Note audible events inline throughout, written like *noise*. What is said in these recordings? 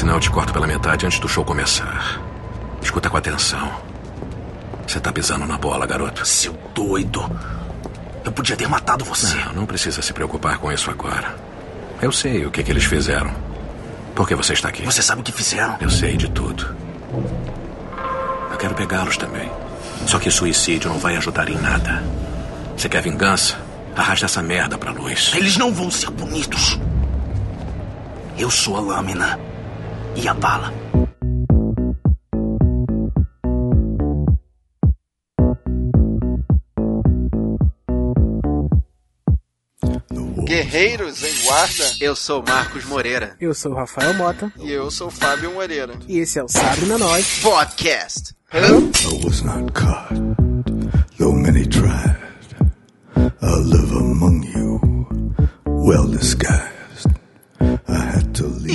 senão eu te corto pela metade antes do show começar. Escuta com atenção. Você tá pisando na bola, garoto. Seu doido. Eu podia ter matado você. Não, não precisa se preocupar com isso agora. Eu sei o que, que eles fizeram. Por que você está aqui? Você sabe o que fizeram? Eu sei de tudo. Eu quero pegá-los também. Só que suicídio não vai ajudar em nada. Você quer vingança? Arrasta essa merda pra luz. Eles não vão ser punidos. Eu sou a lâmina e a bala. Guerreiros em Guarda. Eu sou Marcos Moreira. Eu sou o Rafael Mota. E eu sou Fábio Moreira. E esse é o Sabe na Nós Podcast. I was not caught, though many tried. I live among you, well disguised.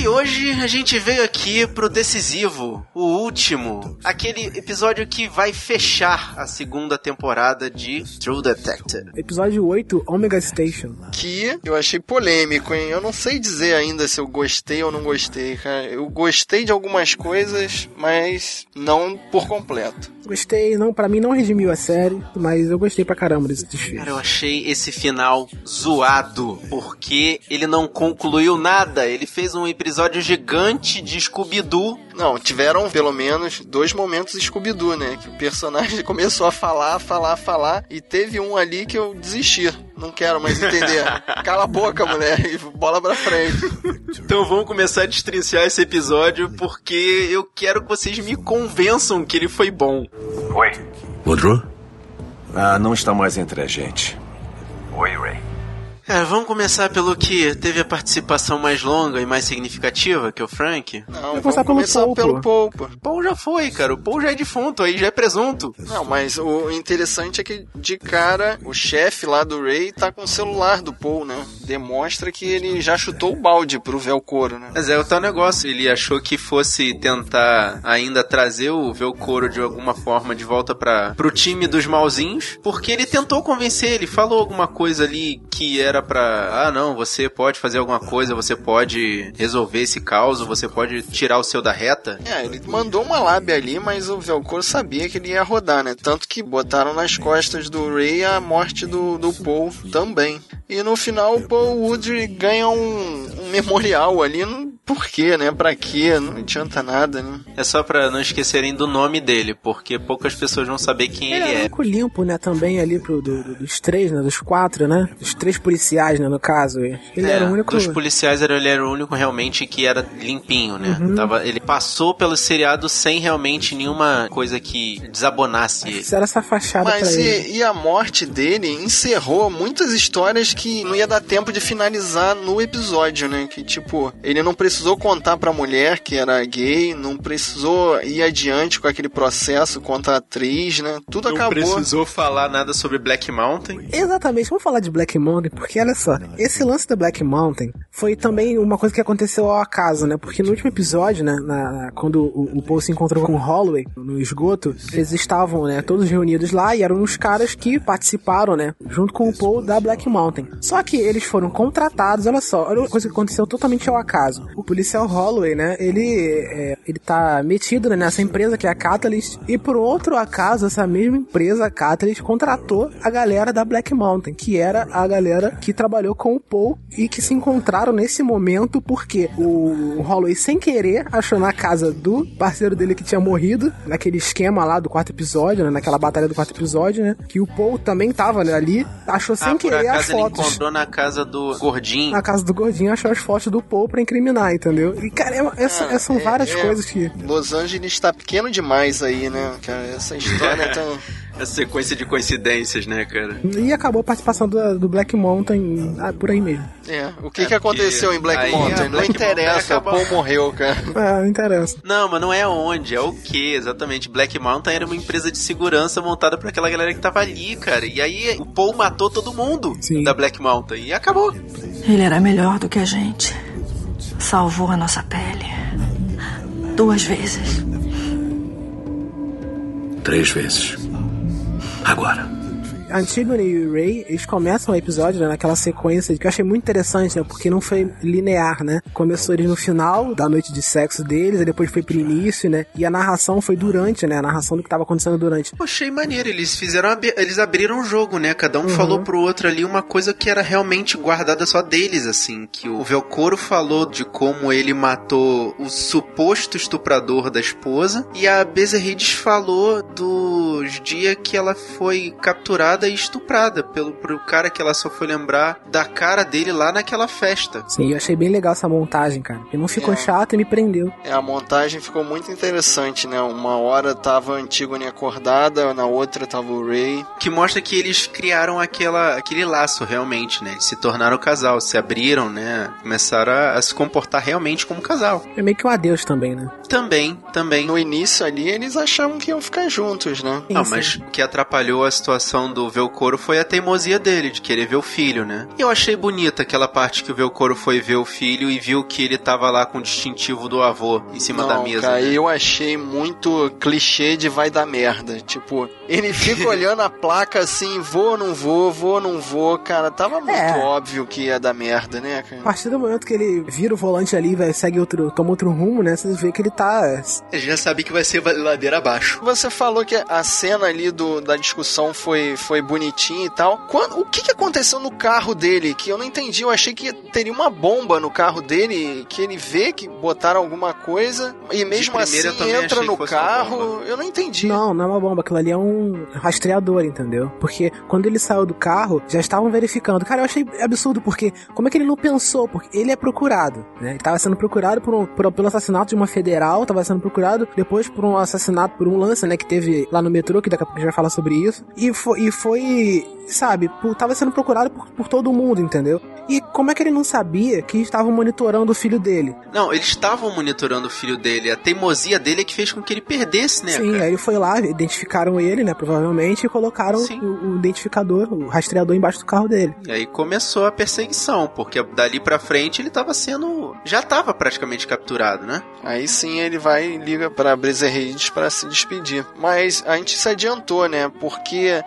E hoje a gente veio aqui pro decisivo, o último, aquele episódio que vai fechar a segunda temporada de True Detective. Episódio 8, Omega Station. Que eu achei polêmico, hein? Eu não sei dizer ainda se eu gostei ou não gostei, cara. Eu gostei de algumas coisas, mas não por completo. Gostei, não, pra mim não redimiu a série, mas eu gostei pra caramba desse desfile. Cara, eu achei esse final zoado, porque ele não concluiu nada. Ele fez um episódio gigante de Scooby-Doo. Não, tiveram pelo menos dois momentos Scooby-Doo, né? Que o personagem *laughs* começou a falar, falar, falar, e teve um ali que eu desisti. Não quero mais entender. *laughs* Cala a boca, mulher, e bola pra frente. Então vamos começar a destrinchar esse episódio, porque eu quero que vocês me convençam que ele foi bom. Oi. Woodrow? Ah, não está mais entre a gente. Oi, Ray. É, vamos começar pelo que teve a participação mais longa e mais significativa, que é o Frank. Não, Vou vamos começar pelo pelo pô. Paul, Paul já foi, cara. O Paul já é defunto, aí já é presunto. Não, mas o interessante é que, de cara, o chefe lá do Ray tá com o celular do Paul, né? Demonstra que ele já chutou o balde pro Velcoro, né? Mas é o tal negócio, ele achou que fosse tentar ainda trazer o Velcoro de alguma forma de volta para pro time dos malzinhos, porque ele tentou convencer, ele falou alguma coisa ali que era pra, ah não, você pode fazer alguma coisa, você pode resolver esse caos, você pode tirar o seu da reta. É, ele mandou uma lábia ali, mas o Velcoro sabia que ele ia rodar, né? Tanto que botaram nas costas do Ray a morte do, do Paul também. E no final o Paul Woodry ganha um, um memorial ali. Não, por quê, né? Pra quê? Não adianta nada, né? É só pra não esquecerem do nome dele, porque poucas pessoas vão saber quem Ele ele era o é. único limpo, né, também ali pro, do- do- dos três, né, dos quatro, né, dos três policiais, né, no caso. Ele É, era o único... Dos policiais era- ele era o único realmente que era limpinho, né? Uhum. Tava, ele passou pelo seriado sem realmente nenhuma coisa que desabonasse ele. Isso era essa fachada pra Mas ele. e, e a morte dele encerrou muitas histórias que não ia dar tempo de finalizar no episódio, né? Que tipo, ele não precisou contar pra mulher que era gay, não precisou ir adiante com aquele processo contra a atriz, né? Tudo Não acabou. precisou falar nada sobre Black Mountain. Exatamente, vamos falar de Black Mountain, porque olha só, esse lance da Black Mountain foi também uma coisa que aconteceu ao acaso, né? Porque no último episódio, né, na- quando o, o Paul se encontrou com o Holloway no esgoto, eles estavam, né, todos reunidos lá e eram os caras que participaram, né, junto com o Paul da Black Mountain. Só que eles foram contratados, olha só, olha uma coisa que aconteceu totalmente ao acaso. O policial Holloway, né, ele, é, ele tá metido né, nessa empresa que é a Catalyst e por outro acaso essa mesma empresa, a Catalyst, contratou a galera da Black Mountain, que era a galera que trabalhou com o Paul e que se encontraram nesse momento porque o Holloway, sem querer, achou na casa do parceiro dele que tinha morrido, naquele esquema lá do quarto episódio, né, naquela batalha do quarto episódio, né, que o Paul também tava né, ali, achou sem ah, querer as acaso ele fotos. encontrou na casa do Gordinho. Na casa do gordinho achou as fotos do Paul pra incriminar, entendeu? E, cara, é- essa- Ah, essas são é- várias é, coisas que. Los Angeles tá pequeno demais aí, né? Cara, essa história é tão. *laughs* A sequência de coincidências, né, cara? E acabou a participação do, do Black Mountain ah, por aí mesmo. É, o que É, que aconteceu em Black Mountain? a Não Black interessa, Mountain o acaba- Paul morreu, cara. Ah, *laughs* não interessa. Não, mas não é onde, é o que, exatamente. Black Mountain era uma empresa de segurança montada pra aquela galera que tava ali, cara. E aí o Paul matou todo mundo Sim. da Black Mountain e acabou. Ele era melhor do que a gente. Salvou a nossa pele. Duas vezes. Três vezes. Agora. Antigone e Ray, eles começam o episódio né, naquela sequência que eu achei muito interessante, né? Porque não foi linear, né? Começou eles no final da noite de sexo deles, e depois foi pro início, né? E a narração foi durante, né? A narração do que tava acontecendo durante. Eu achei maneiro, eles fizeram, ab- eles abriram o jogo, né? Cada um falou pro outro ali uma coisa que era realmente guardada só deles, assim. Que o Velcoro falou de como ele matou o suposto estuprador da esposa, e a Bezerrides falou dos dias que ela foi capturada e estuprada pelo pro cara que ela só foi lembrar da cara dele lá naquela festa. Sim, eu achei bem legal essa montagem, cara. Porque não ficou É. chato e me prendeu. É, a montagem ficou muito interessante, né? Uma hora tava a Antigone acordada, na outra tava o Ray. Que mostra que eles criaram aquela, aquele laço realmente, né? Eles se tornaram casal, se abriram, né? Começaram a, a se comportar realmente como casal. É meio que um adeus também, né? Também, também. No início ali, eles achavam que iam ficar juntos, né? Ah, Sim, mas o que atrapalhou a situação do Velcoro foi a teimosia dele, de querer ver o filho, né? E eu achei bonita aquela parte que o Velcoro foi ver o filho e viu que ele tava lá com o distintivo do avô em cima Não, da mesa. cara, né? eu achei muito clichê de vai dar merda. Tipo, ele fica *laughs* olhando a placa assim, vou ou não vou, vou ou não vou. Cara, tava muito É. óbvio que ia dar merda, né, A cara? partir do momento que ele vira o volante ali, vai, segue outro, toma outro rumo, né? Você vê que ele tá. A gente já sabe que vai ser ladeira abaixo. Você falou que a cena ali do, da discussão foi, foi bonitinha e tal. Quando, o que, que aconteceu no carro dele? Que eu não entendi. Eu achei que teria uma bomba no carro dele, que ele vê que botaram alguma coisa e mesmo assim entra no carro. Eu não entendi. Não, não é uma bomba, aquilo ali é um rastreador, entendeu? Porque quando ele saiu do carro, já estavam verificando. Cara, eu achei absurdo, porque como é que ele não pensou? Porque ele é procurado, né? Ele tava sendo procurado por um, por- pelo assassinato de uma federal, tava sendo procurado depois por um assassinato, por um lance, né, que teve lá no metrô, que daqui a pouco a gente vai falar sobre isso. E foi, e foi sabe, por- tava sendo procurado por, por todo mundo, entendeu? E como é que ele não sabia que estavam monitorando o filho dele? Não, eles estavam monitorando o filho dele. A teimosia dele é que fez com que ele perdesse, né, Sim, cara? aí ele foi lá, identificaram ele, né, provavelmente, e colocaram o, o identificador, o rastreador embaixo do carro dele. E aí começou a perseguição, porque dali pra frente ele tava sendo. Já tava praticamente capturado, né? Aí sim ele vai e liga pra Brezer Reis pra se despedir. Mas a gente se adiantou, né? Porque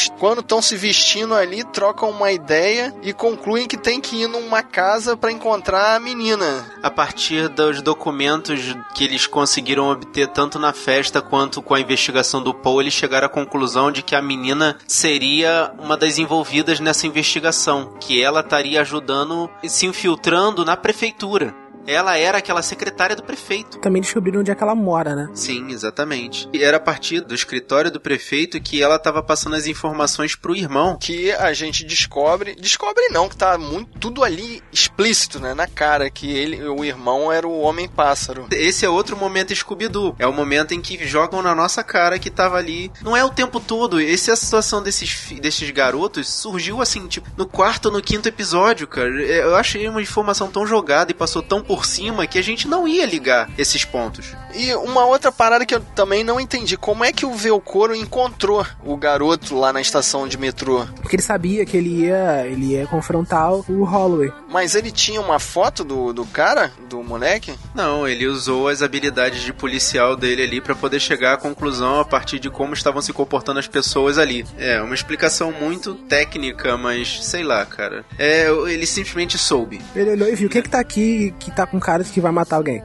eles, quando estão se vestindo ali, trocam uma ideia e concluem que tem que ir numa casa pra encontrar a menina. A partir dos documentos que eles conseguiram obter tanto na festa quanto com a investigação do Paul, eles chegaram à conclusão de que a menina seria uma das envolvidas nessa investigação, que ela estaria ajudando e se infiltrando na prefeitura. Ela era aquela secretária do prefeito. Também descobriram onde é que ela mora, né? Sim, exatamente. E era a partir do escritório do prefeito que ela estava passando as informações pro irmão. Que a gente descobre. Descobre não, que tá muito tudo ali explícito, né? Na cara, que ele, o irmão era o homem pássaro. Esse é outro momento Scooby-Doo. É o momento em que jogam na nossa cara que tava ali. Não é o tempo todo. Essa é a situação desses, desses garotos surgiu assim, tipo, no quarto ou no quinto episódio, cara. É, Eu achei uma informação tão jogada e passou tão por cima que a gente não ia ligar esses pontos. E uma outra parada que eu também não entendi. Como é que o Velcoro encontrou o garoto lá na estação de metrô? Porque ele sabia que ele ia, ele ia confrontar o Holloway. Mas ele tinha uma foto do, do cara, do moleque? Não, ele usou as habilidades de policial dele ali pra poder chegar à conclusão a partir de como estavam se comportando as pessoas ali. É, uma explicação muito técnica, mas sei lá, cara. É, ele simplesmente soube. Ele olhou e viu quem que tá aqui que tá com cara de que vai matar alguém.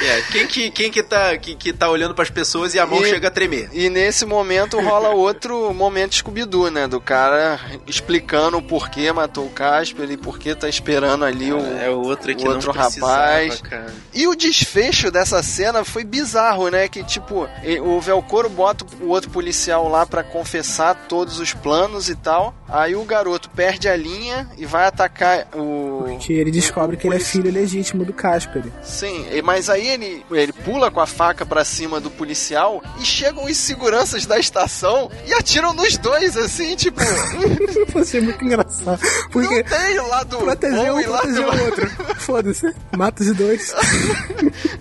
É, quem que, quem que, tá, que, que tá olhando pras pessoas e a mão E- chega a tremer? E nesse momento rola outro momento Scooby-Doo, né? Do cara explicando o porquê matou o Casper e por que tá esperando ali o. É outra que o outro rapaz. cara. E o desfecho dessa cena foi bizarro, né? Que tipo, e- o Velcoro bota o outro policial lá pra confessar todos os planos e tal. Aí o garoto perde a linha e vai atacar o. Que ele descobre que ele é polici- filho legítimo do Casper. Sim, e- mas aí ele, ele pula com a faca pra cima do policial e chegam os seguranças da estação e atiram nos dois, assim, tipo. *laughs* Vai ser muito engraçado. Porque não tem o lado proteger um, e lado proteger o outro. *laughs* Foda-se. Mata os dois.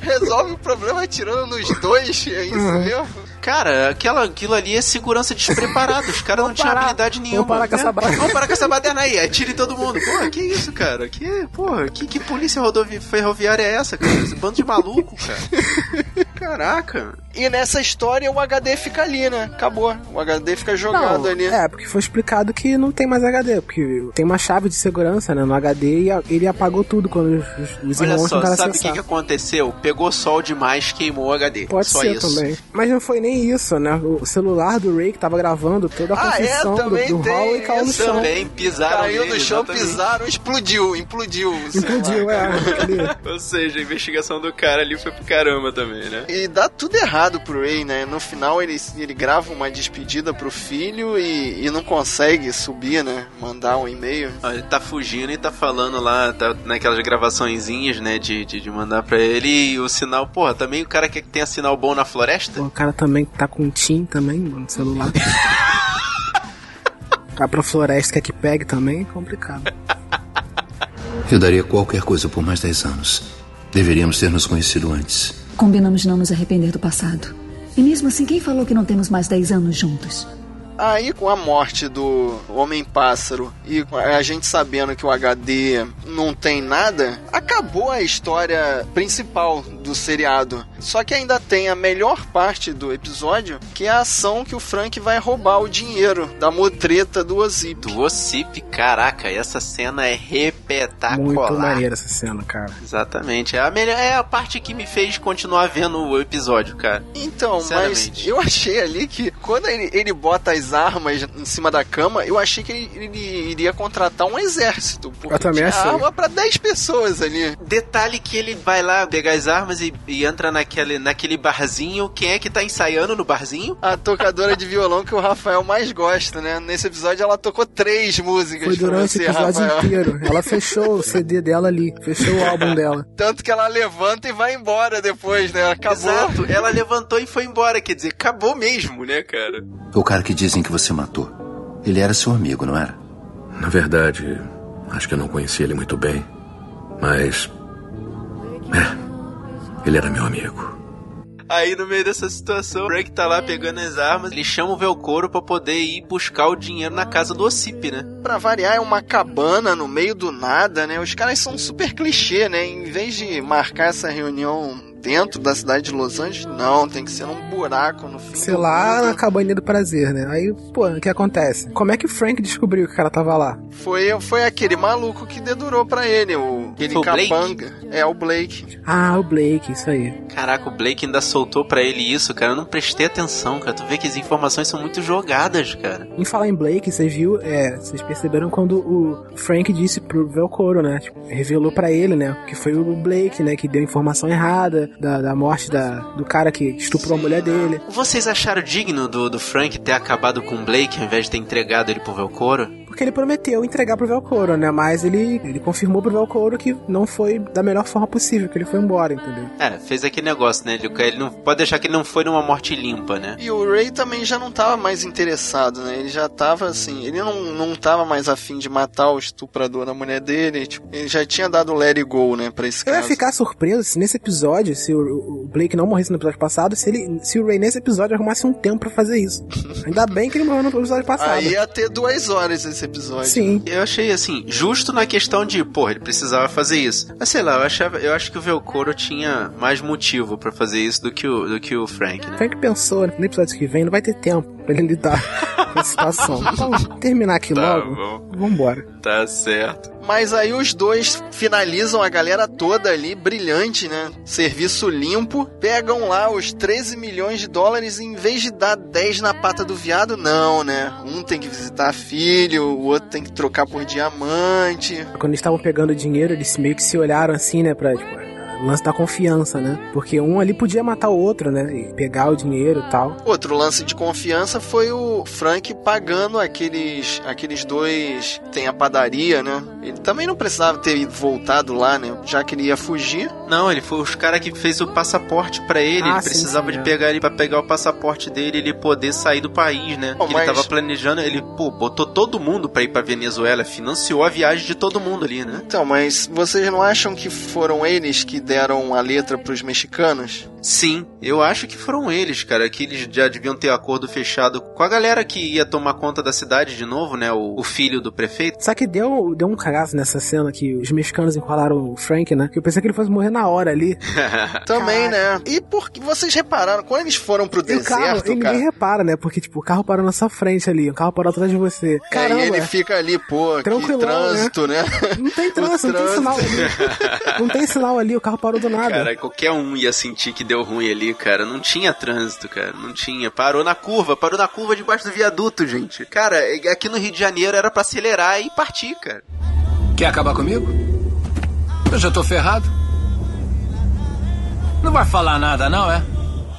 Resolve o problema atirando nos dois, é isso Uhum. mesmo? Cara, aquela, aquilo ali é segurança despreparada. Os caras não tinham habilidade nenhuma. Vamos parar com essa É, baderna. Vamos parar com essa baderna aí. Atire todo mundo. Porra, que isso, cara? Que, porra, que, que polícia rodovi- ferroviária é essa, cara? Esse bando de maluco, cara. *laughs* Caraca. E nessa história o HD fica ali, né? Acabou. O HD fica jogado Não, ali. É, porque foi explicado que não tem mais HD, porque tem uma chave de segurança né, no HD e ele apagou tudo quando os, os Olha irmãos só, sabe o que, que aconteceu? Pegou sol demais, queimou o HD. Pode Só ser isso. também. Mas não foi nem isso, né? O celular do Ray que tava gravando toda a Ah, é, construção do, também do tem hall e caiu no chão. Também pisaram Caiu nele, no chão, exatamente. pisaram, explodiu, implodiu. celular. Implodiu, é. *laughs* Ou seja, a investigação do cara ali foi pro caramba também, né? E dá tudo errado pro Ray, né? No final ele, ele grava uma despedida pro filho e, e não consegue subir, né? Mandar um e-mail. Ó, Ele tá fugindo e tá falando lá, tá naquelas gravaçõezinhas, né, de, de, de mandar pra ele e o sinal, porra, também o cara quer que tenha sinal bom na floresta? Pô, o cara também tá com um TIM também no celular. Vai *laughs* pra floresta, quer que pegue também, é complicado. Eu daria qualquer coisa por mais 10 anos. Deveríamos ter nos conhecido antes. Combinamos não nos arrepender do passado. E mesmo assim, quem falou que não temos mais 10 anos juntos? Aí, com a morte do Homem-Pássaro e a gente sabendo que o HD não tem nada, acabou a história principal do seriado. Só que ainda tem a melhor parte do episódio, que é a ação que o Frank vai roubar o dinheiro da motreta do Ozip. Do Ossip, caraca, essa cena é repetacular. Muito maneira essa cena, cara. Exatamente, é a, melhor, é a parte que me fez continuar vendo o episódio, cara. Então, mas eu achei ali que quando ele, ele bota as armas em cima da cama, eu achei que ele, ele iria contratar um exército. Porque Eu também tinha achei. arma pra 10 pessoas ali. Detalhe que ele vai lá pegar as armas e, e entra naquele, naquele barzinho. Quem é que tá ensaiando no barzinho? A tocadora de violão que o Rafael mais gosta, né? Nesse episódio ela tocou três músicas Foi durante você, o episódio Rafael. inteiro. Ela fechou o CD dela ali, fechou o álbum dela. Tanto que ela levanta e vai embora depois, né? Acabou. Exato, ela levantou e foi embora, quer dizer, acabou mesmo, né, cara? O cara que dizem que você matou. Ele era seu amigo, não era? Na verdade, acho que eu não conhecia ele muito bem. Mas. É. Ele era meu amigo. Aí no meio dessa situação, o Frank tá lá pegando as armas, ele chama o Velcoro pra poder ir buscar o dinheiro na casa do Ossip, né? Pra variar, é uma cabana no meio do nada, né? Os caras são super clichê, né? Em vez de marcar essa reunião dentro da cidade de Los Angeles, não, tem que ser num buraco no fim Sei lá, na mundo. cabaninha do prazer, né? Aí, pô, o que acontece? Como é que o Frank descobriu que o cara tava lá? Foi, foi aquele maluco que dedurou pra ele, o, aquele Foi o Blake? capanga. É, o Blake. Ah, o Blake, isso aí. Caraca, o Blake ainda soltou pra ele isso, cara. Eu não prestei atenção, cara. Tu vê que as informações são muito jogadas, cara. Em falar em Blake, vocês viu, é, vocês perceberam quando o Frank disse pro Velcoro, né? Tipo, revelou pra ele, né? Que foi o Blake, né? Que deu informação errada da, da morte da, do cara que estuprou a mulher dele. Vocês acharam digno do, do Frank ter acabado com o Blake ao invés de ter entregado ele pro Velcoro? Porque ele prometeu entregar pro Velcoro, né? Mas ele, ele confirmou pro Velcoro que não foi da melhor forma possível, que ele foi embora, entendeu? É, fez aquele negócio, né? Ele, ele não pode deixar que ele não foi numa morte limpa, né? E o Ray também já não tava mais interessado, né? Ele já tava assim, ele não, não tava mais afim de matar o estuprador da mulher dele. Tipo, ele já tinha dado o let it go, né, pra esse Eu ia caso. ficar surpreso se nesse episódio, se o, o Blake não morresse no episódio passado, se ele, se o Ray nesse episódio arrumasse um tempo pra fazer isso. *laughs* Ainda bem que ele morreu no episódio passado. Aí ia ter duas horas esse episódio. Sim. Eu achei assim, justo na questão de, porra, ele precisava fazer isso. Mas sei lá, eu achava, eu acho que o Velcoro tinha mais motivo pra fazer isso do que o, do que o Frank, né? Frank pensou, no episódio que vem não vai ter tempo pra ele lidar *laughs* com a situação. *laughs* Então, terminar aqui Tá logo. bom. Vambora. Tá certo. Mas aí os dois finalizam a galera toda ali, brilhante, né? Serviço limpo. Pegam lá os 13 milhões de dólares e em vez de dar 10 na pata do viado, não, né? Um tem que visitar filho, o outro tem que trocar por diamante. Quando eles estavam pegando dinheiro, eles meio que se olharam assim, né, pra, tipo, lance da confiança, né? Porque um ali podia matar o outro, né? E pegar o dinheiro e tal. Outro lance de confiança foi o Frank pagando aqueles aqueles dois tem a padaria, né? Ele também não precisava ter voltado lá, né? Já que ele ia fugir. Não, ele foi os cara que fez o passaporte pra ele. Ah, ele sim, precisava sim, de é. pegar ele pra pegar o passaporte dele e ele poder sair do país, né? Bom, Que mas- Ele tava planejando, ele, pô, botou todo mundo pra ir pra Venezuela, financiou a viagem de todo mundo ali, né? Então, mas vocês não acham que foram eles que deram a letra pros mexicanos? Sim, eu acho que foram eles, cara, que eles já deviam ter acordo fechado com a galera que ia tomar conta da cidade de novo, né? O, o filho do prefeito. Só que deu, deu um cagaço nessa cena que os mexicanos enrolaram o Frank, né? Que eu pensei que ele fosse morrer na na hora ali. *laughs* Também, né? E porque vocês repararam, quando eles foram pro E o carro, deserto, e cara. ninguém repara, né? Porque, tipo, o carro parou na sua frente ali, o carro parou atrás de você. É, Caramba, e ele fica ali, pô, que Tranquilão, trânsito, né? não tem *laughs* trânsito, não tem sinal ali. Não tem sinal ali, o carro parou do nada. Cara, qualquer um ia sentir que deu ruim ali, cara. Não tinha trânsito, cara. Não tinha. Parou na curva, parou na curva debaixo do viaduto, gente. Cara, aqui no Rio de Janeiro era pra acelerar e partir, cara. Quer acabar comigo? Eu já tô ferrado. Não vai falar nada, não, é?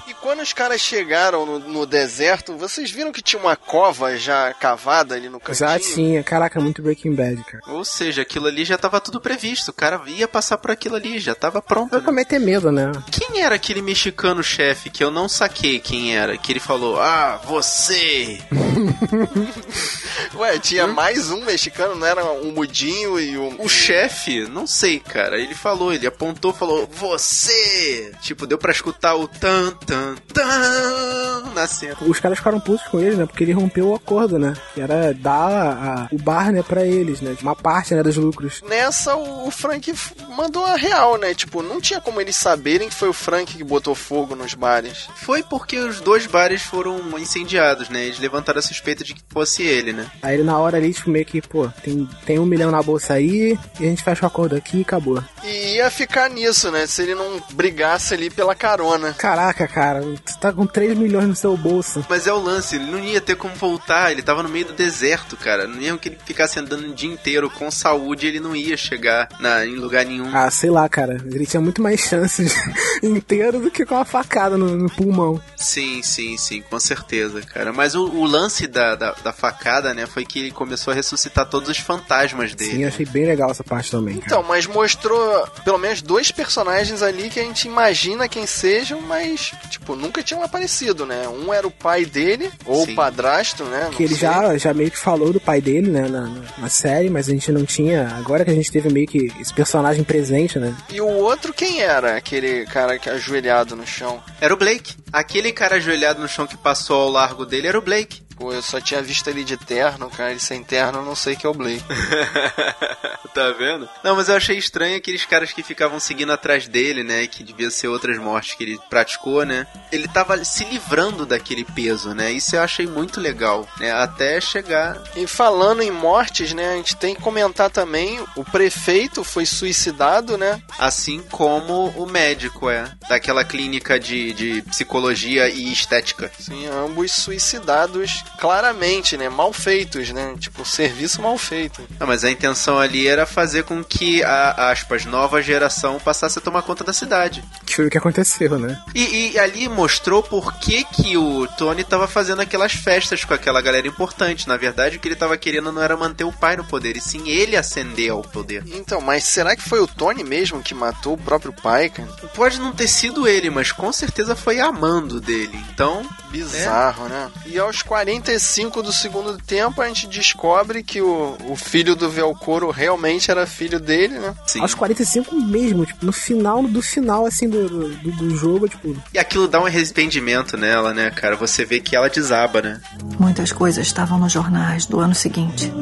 E quando os caras chegaram no, no deserto, vocês viram que tinha uma cova já cavada ali no cantinho? Já tinha, caraca, muito Breaking Bad, cara. Ou seja, aquilo ali já tava tudo previsto. O cara ia passar por aquilo ali, já tava pronto. Vai né? pra meter medo, né? Quem era aquele mexicano chefe que eu não saquei quem era? Que ele falou, ah, você! *laughs* Ué, tinha mais um mexicano, não era um mudinho e um... O chefe, não sei, cara. Ele falou, ele apontou, falou, você! Tipo, deu pra escutar o tan, tan, tan na cena. Os caras ficaram putos com ele, né? Porque ele rompeu o acordo, né? Que era dar a- o bar, né, pra eles, né? Uma parte, né, dos lucros. Nessa, o o Frank mandou a real, né? Tipo, não tinha como eles saberem que foi o Frank que botou fogo nos bares. Foi porque os dois bares foram incendiados, né? Eles levantaram a suspeita de que fosse ele, né? Aí ele na hora ali, tipo, meio que, pô, tem, tem um milhão na bolsa aí, e a gente fecha o acordo aqui e acabou. E ia ficar nisso, né? Se ele não brigasse ali pela carona. Caraca, cara, você tá com 3 milhões no seu bolso. Mas é o lance, ele não ia ter como voltar, ele tava no meio do deserto, cara. Mesmo que ele ficasse andando o dia inteiro com saúde, ele não ia chegar na, em lugar nenhum. Ah, sei lá, cara. Ele tinha muito mais chances *laughs* inteiro do que com a facada no, no pulmão. Sim, sim, sim, com certeza, cara. Mas o, o lance da, da, da facada, né, foi que ele começou a ressuscitar todos os fantasmas dele. Sim, eu achei bem legal essa parte também. cara. Então, mas mostrou pelo menos dois personagens ali que a gente imagina quem sejam, mas, tipo, nunca tinham aparecido, né? Um era o pai dele, ou Sim. o padrasto, né? Não Que ele sei. já, já meio que falou do pai dele, né, na, na- na série, mas a gente não tinha. Agora que a gente teve meio que esse personagem presente, né? E o outro quem era? Aquele cara que ajoelhado no chão. Era o Blake. Aquele cara ajoelhado no chão que passou ao largo dele era o Blake. Pô, eu só tinha visto ele de terno, cara. Ele sem terno, eu não sei que é o Blake. *laughs* tá vendo? Não, mas eu achei estranho aqueles caras que ficavam seguindo atrás dele, né? Que devia ser outras mortes que ele praticou, né? Ele tava se livrando daquele peso, né? Isso eu achei muito legal, né? Até chegar. E falando em mortes, né? A gente tem que comentar também: o prefeito foi suicidado, né? Assim como o médico é. Daquela clínica de, de psicologia e estética. Sim, ambos suicidados claramente, né? Mal feitos, né? Tipo, serviço mal feito. Não, mas a intenção ali era fazer com que a, aspas, nova geração passasse a tomar conta da cidade. Que foi o que aconteceu, né? E, e ali mostrou por que, que o Tony tava fazendo aquelas festas com aquela galera importante. Na verdade, o que ele tava querendo não era manter o pai no poder, e sim ele ascender ao poder. Então, mas será que foi o Tony mesmo que matou o próprio pai, cara? Pode não ter sido ele, mas com certeza foi amando dele. Então, Bizarro, né? E aos 45 do segundo tempo, a gente descobre que o, o filho do Velcoro realmente era filho dele, né? sim. Aos 45 mesmo, tipo, no final do final, assim, do, do, do jogo, tipo, E aquilo dá um arrependimento nela, né, cara? Você vê que ela desaba, né? Muitas coisas estavam nos jornais do ano seguinte.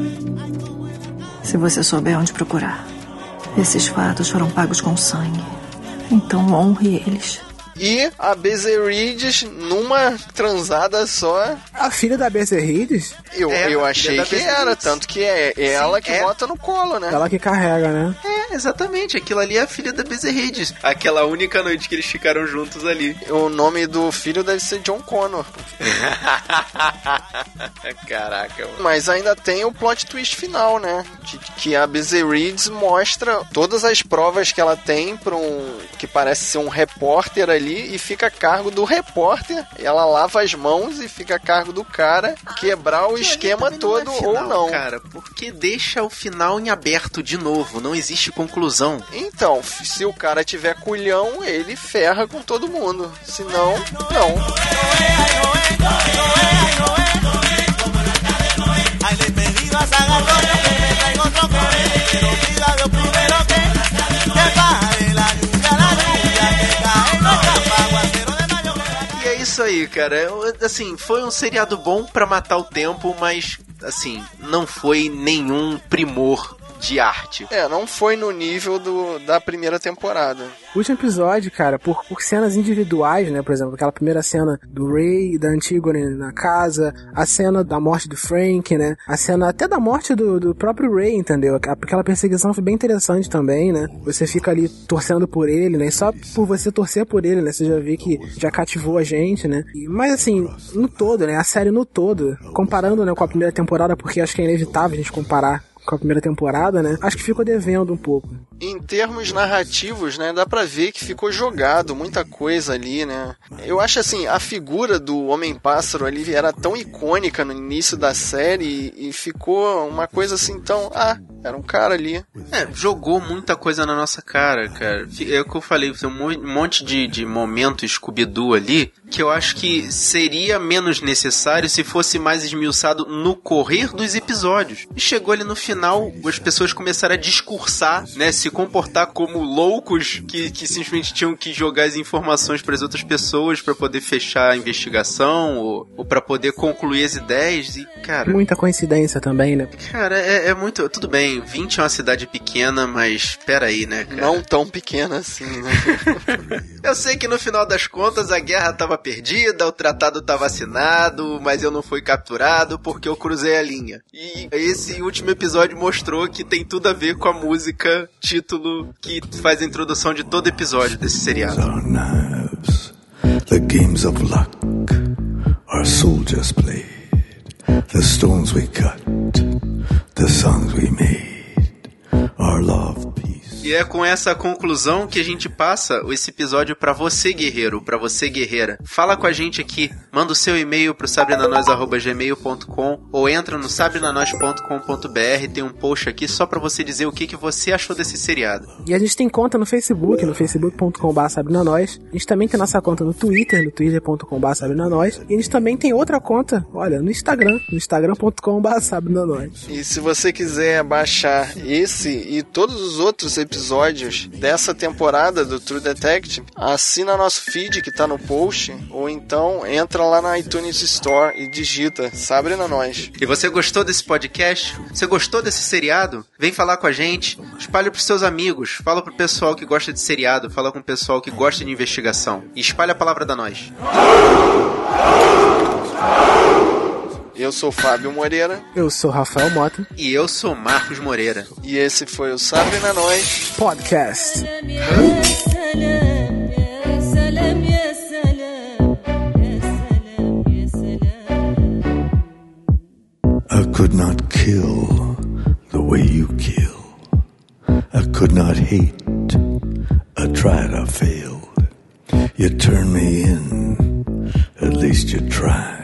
Se você souber onde procurar. Esses fatos foram pagos com sangue. Então honre eles. E a Bezerides, numa transada só, a filha da Bezerrides, eu, É, eu achei que Bezerides. era, tanto que é, é ela que é. bota no colo, né? ela que carrega, né? É, exatamente. Aquilo ali é a filha da Bezerrides. Aquela única noite que eles ficaram juntos ali. O nome do filho deve ser John Connor. *laughs* Caraca, mano. Mas ainda tem o plot twist final, né? De que a Bezerides mostra todas as provas que ela tem para um que parece ser um repórter ali e fica a cargo do repórter. Ela lava as mãos e fica a cargo do cara quebrar o esquema Também não é todo final, ou não. Cara, porque deixa o final em aberto de novo. Não existe conclusão. Então, se o cara tiver culhão, ele ferra com todo mundo. Se não, não. Isso aí, cara. Assim, foi um seriado bom pra matar o tempo, mas, assim, não foi nenhum primor de arte. É, não foi no nível do, da primeira temporada. O último episódio, cara, por, por cenas individuais, né? Por exemplo, aquela primeira cena do Ray e da Antigone na casa, a cena da morte do Frank, né? A cena até da morte do, do próprio Ray, entendeu? Aquela perseguição foi bem interessante também, né? Você fica ali torcendo por ele, né? E só por você torcer por ele, né? Você já vê que já cativou a gente, né? E- Mas assim, no todo, né? A série no todo, comparando né, com a primeira temporada, porque acho que é inevitável a gente comparar com a primeira temporada, né? Acho que ficou devendo um pouco. Em termos narrativos, né, dá pra ver que ficou jogado muita coisa ali, né? Eu acho assim, a figura do Homem-Pássaro ali era tão icônica no início da série e, e ficou uma coisa assim tão, ah, era um cara ali. É, jogou muita coisa na nossa cara, cara. É o que eu falei, tem um um monte de, de momento Scooby-Doo ali que eu acho que seria menos necessário se fosse mais esmiuçado no correr dos episódios. E chegou ali no final, as pessoas começaram a discursar, né, se comportar como loucos que, que simplesmente tinham que jogar as informações para as outras pessoas para poder fechar a investigação ou, ou para poder concluir as ideias e, cara... Muita coincidência também, né? Cara, é, é muito. Tudo bem, 20 é uma cidade pequena, mas peraí, né, cara? Não tão pequena assim, né? *laughs* Eu sei que no final das contas a guerra tava perdida, o tratado tava assinado, mas eu não fui capturado porque eu cruzei a linha. E esse último episódio mostrou que tem tudo a ver com a música, título que faz a introdução de todo episódio desse seriado. The games of luck our soldiers played, the stones we cut, the songs we made, our love peace. E é com essa conclusão que a gente passa esse episódio pra você, guerreiro, pra você, guerreira. Fala com a gente aqui, manda o seu e-mail pro sabrenanois.gmail.com ou entra no sabrenanois.com.br, tem um post aqui só pra você dizer o que, que você achou desse seriado. E a gente tem conta no Facebook, no facebook.com.br sabrinanois. A gente também tem nossa conta no Twitter, no twitter.com.br sabrinanois. E a gente também tem outra conta, olha, no Instagram, no instagram.com.br sabrinanois. E se você quiser baixar esse e todos os outros episódios dessa temporada do True Detective, assina nosso feed que tá no post, ou então entra lá na iTunes Store e digita Sabrina Nós. E você gostou desse podcast? Você gostou desse seriado? Vem falar com a gente, espalha pros seus amigos, fala pro pessoal que gosta de seriado, fala com o pessoal que gosta de investigação. E espalha a palavra da nós. Eu sou Fábio Moreira. Eu sou Rafael Mota. E eu sou Marcos Moreira. E esse foi o Sabrina Nós Podcast. I could not kill the way you kill. I could not hate. I tried, I failed. You turned me in. At least you tried.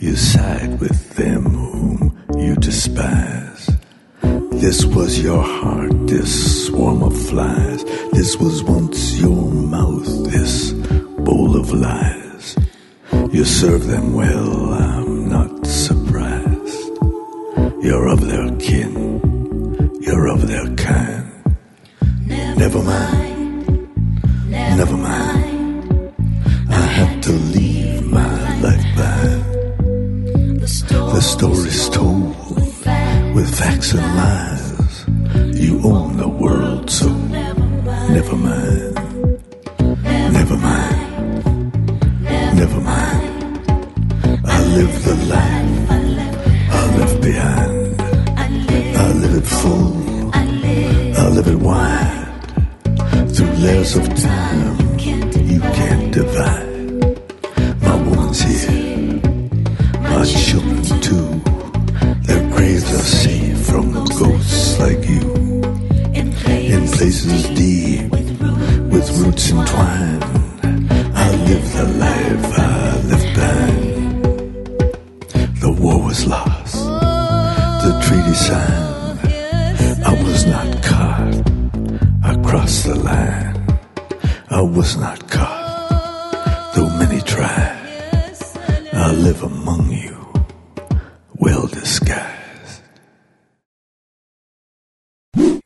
You side with them whom you despise. This was your heart, this swarm of flies. This was once your mouth, this bowl of lies. You serve them well, I'm not surprised. You're of their kin, you're of their kind. Never mind, never mind. The story's told with facts and lies. You own the world, so never mind. Never mind. Never mind. I live the life I left behind. I live it full. I live it wide. Through layers of time you can't divide. Treaty signed. I was not caught. I the line. I was not caught, though many tried. I live among you, well disguised.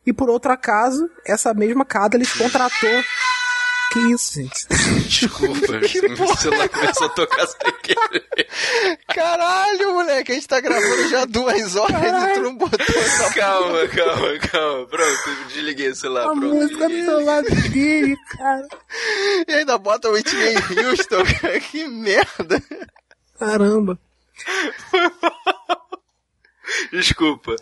E por outro acaso, essa mesma Catalyst contratou Que isso, gente? *laughs* Desculpa, o celular começou a tocar sem querer. Caralho, moleque, a gente tá gravando já duas horas e tu não botou essa Calma, calma, calma. Pronto, desliguei o celular. A pronto. música do lado dele, cara. E ainda bota o Whitney Houston, cara, que merda. Caramba. Desculpa.